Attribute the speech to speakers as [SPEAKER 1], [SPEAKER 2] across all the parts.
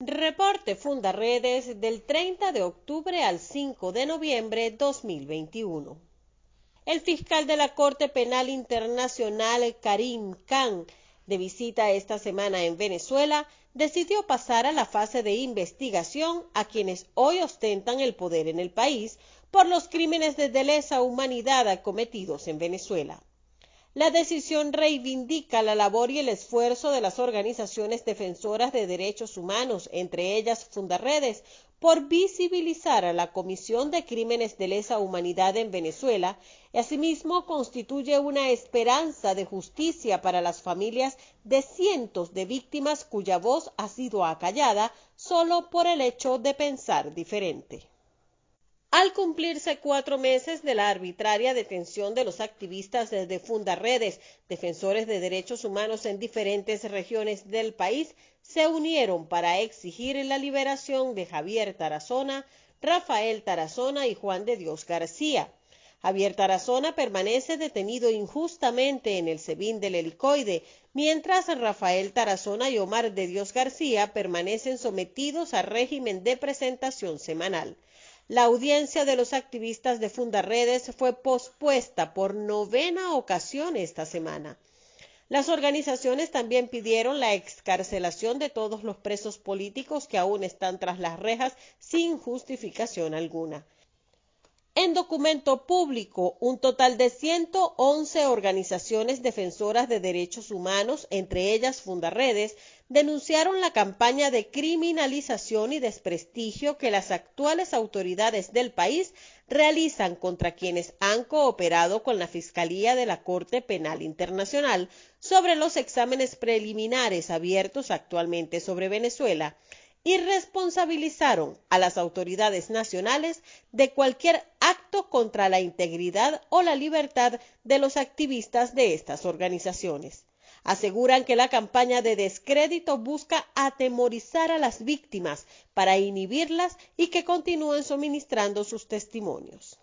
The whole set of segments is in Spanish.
[SPEAKER 1] Reporte Fundaredes del 30 de octubre al 5 de noviembre 2021. El fiscal de la Corte Penal Internacional, Karim Khan, de visita esta semana en Venezuela, decidió pasar a la fase de investigación a quienes hoy ostentan el poder en el país por los crímenes de lesa humanidad cometidos en Venezuela. La decisión reivindica la labor y el esfuerzo de las organizaciones defensoras de derechos humanos, entre ellas Fundaredes, por visibilizar a la Comisión de Crímenes de Lesa Humanidad en Venezuela y asimismo constituye una esperanza de justicia para las familias de cientos de víctimas cuya voz ha sido acallada solo por el hecho de pensar diferente. Al cumplirse cuatro meses de la arbitraria detención de los activistas de Fundaredes, defensores de derechos humanos en diferentes regiones del país, se unieron para exigir la liberación de Javier Tarazona, Rafael Tarazona y Juan de Dios García. Javier Tarazona permanece detenido injustamente en el SEBIN del helicoide, mientras Rafael Tarazona y Omar de Dios García permanecen sometidos a régimen de presentación semanal. La audiencia de los activistas de Fundaredes fue pospuesta por novena ocasión esta semana. Las organizaciones también pidieron la excarcelación de todos los presos políticos que aún están tras las rejas sin justificación alguna. En documento público, un total de 111 organizaciones defensoras de derechos humanos, entre ellas Fundaredes, denunciaron la campaña de criminalización y desprestigio que las actuales autoridades del país realizan contra quienes han cooperado con la Fiscalía de la Corte Penal Internacional sobre los exámenes preliminares abiertos actualmente sobre Venezuela y responsabilizaron a las autoridades nacionales de cualquier acto contra la integridad o la libertad de los activistas de estas organizaciones. Aseguran que la campaña de descrédito busca atemorizar a las víctimas para inhibirlas y que continúen suministrando sus testimonios.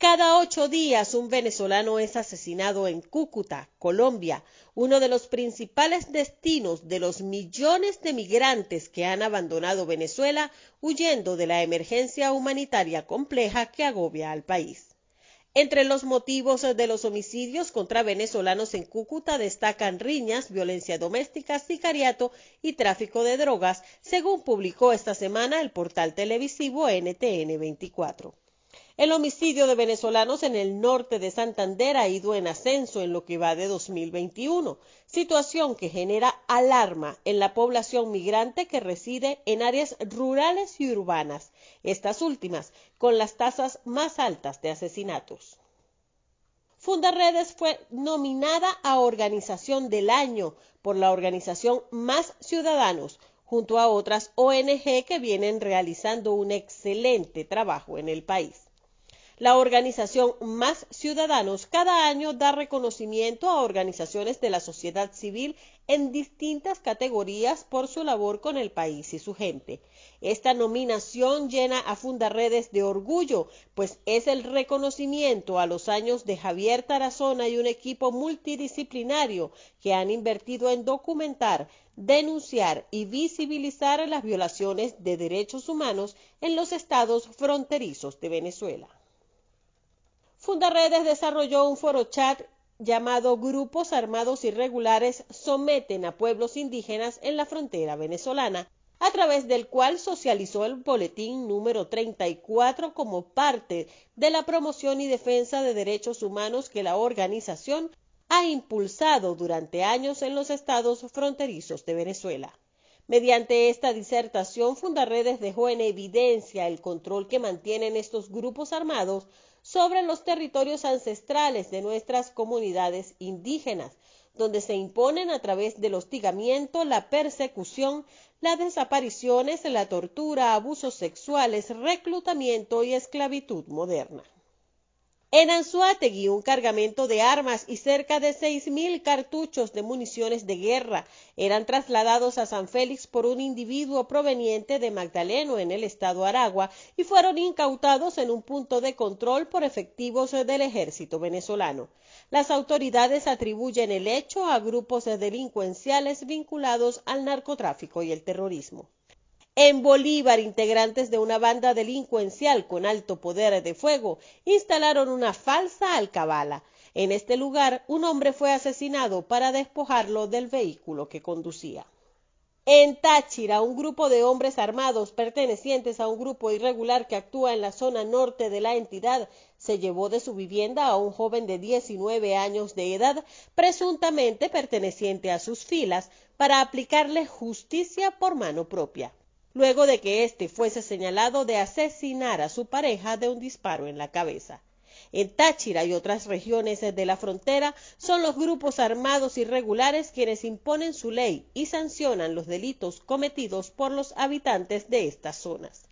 [SPEAKER 1] Cada ocho días un venezolano es asesinado en Cúcuta, Colombia, uno de los principales destinos de los millones de migrantes que han abandonado Venezuela huyendo de la emergencia humanitaria compleja que agobia al país. Entre los motivos de los homicidios contra venezolanos en Cúcuta destacan riñas, violencia doméstica, sicariato y tráfico de drogas, según publicó esta semana el portal televisivo NTN 24. El homicidio de venezolanos en el norte de Santander ha ido en ascenso en lo que va de 2021, situación que genera alarma en la población migrante que reside en áreas rurales y urbanas, estas últimas con las tasas más altas de asesinatos. Fundaredes fue nominada a Organización del Año por la organización Más Ciudadanos, junto a otras ONG que vienen realizando un excelente trabajo en el país. La organización Más Ciudadanos cada año da reconocimiento a organizaciones de la sociedad civil en distintas categorías por su labor con el país y su gente. Esta nominación llena a Fundaredes de orgullo, pues es el reconocimiento a los años de Javier Tarazona y un equipo multidisciplinario que han invertido en documentar, denunciar y visibilizar las violaciones de derechos humanos en los estados fronterizos de Venezuela. Fundaredes desarrolló un foro chat llamado Grupos Armados Irregulares someten a pueblos indígenas en la frontera venezolana, a través del cual socializó el boletín número 34 como parte de la promoción y defensa de derechos humanos que la organización ha impulsado durante años en los estados fronterizos de Venezuela. Mediante esta disertación, Fundaredes dejó en evidencia el control que mantienen estos grupos armados sobre los territorios ancestrales de nuestras comunidades indígenas, donde se imponen a través del hostigamiento, la persecución, las desapariciones, la tortura, abusos sexuales, reclutamiento y esclavitud moderna. En Anzuategui, un cargamento de armas y cerca de 6.000 cartuchos de municiones de guerra eran trasladados a San Félix por un individuo proveniente de Magdaleno en el estado Aragua y fueron incautados en un punto de control por efectivos del ejército venezolano. Las autoridades atribuyen el hecho a grupos delincuenciales vinculados al narcotráfico y el terrorismo. En Bolívar, integrantes de una banda delincuencial con alto poder de fuego instalaron una falsa alcabala. En este lugar, un hombre fue asesinado para despojarlo del vehículo que conducía. En Táchira, un grupo de hombres armados pertenecientes a un grupo irregular que actúa en la zona norte de la entidad se llevó de su vivienda a un joven de 19 años de edad, presuntamente perteneciente a sus filas, para aplicarle justicia por mano propia luego de que éste fuese señalado de asesinar a su pareja de un disparo en la cabeza. En Táchira y otras regiones de la frontera son los grupos armados irregulares quienes imponen su ley y sancionan los delitos cometidos por los habitantes de estas zonas.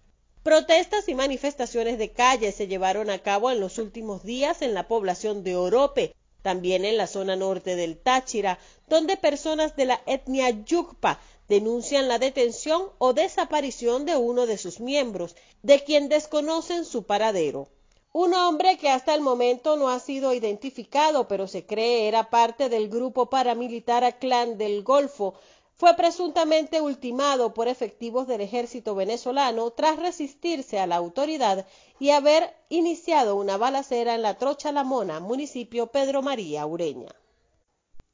[SPEAKER 1] Protestas y manifestaciones de calle se llevaron a cabo en los últimos días en la población de Orope, también en la zona norte del Táchira, donde personas de la etnia Yucpa denuncian la detención o desaparición de uno de sus miembros, de quien desconocen su paradero. Un hombre que hasta el momento no ha sido identificado, pero se cree era parte del grupo paramilitar Clan del Golfo, fue presuntamente ultimado por efectivos del ejército venezolano tras resistirse a la autoridad y haber iniciado una balacera en la Trocha La Mona, municipio Pedro María Ureña.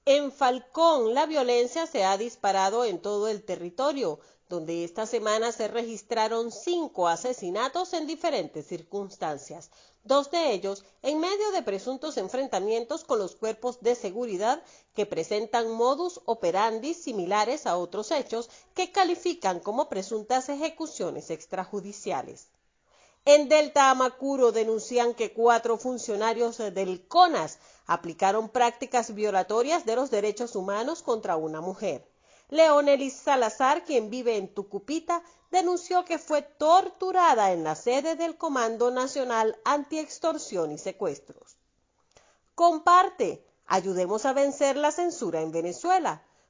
[SPEAKER 1] En Falcón, la violencia se ha disparado en todo el territorio, donde esta semana se registraron cinco asesinatos en diferentes circunstancias, dos de ellos en medio de presuntos enfrentamientos con los cuerpos de seguridad que presentan modus operandi similares a otros hechos que califican como presuntas ejecuciones extrajudiciales. En Delta Amacuro denuncian que cuatro funcionarios del CONAS aplicaron prácticas violatorias de los derechos humanos contra una mujer. Leonelis Salazar, quien vive en Tucupita, denunció que fue torturada en la sede del Comando Nacional Antiextorsión y Secuestros. Comparte, ayudemos a vencer la censura en Venezuela.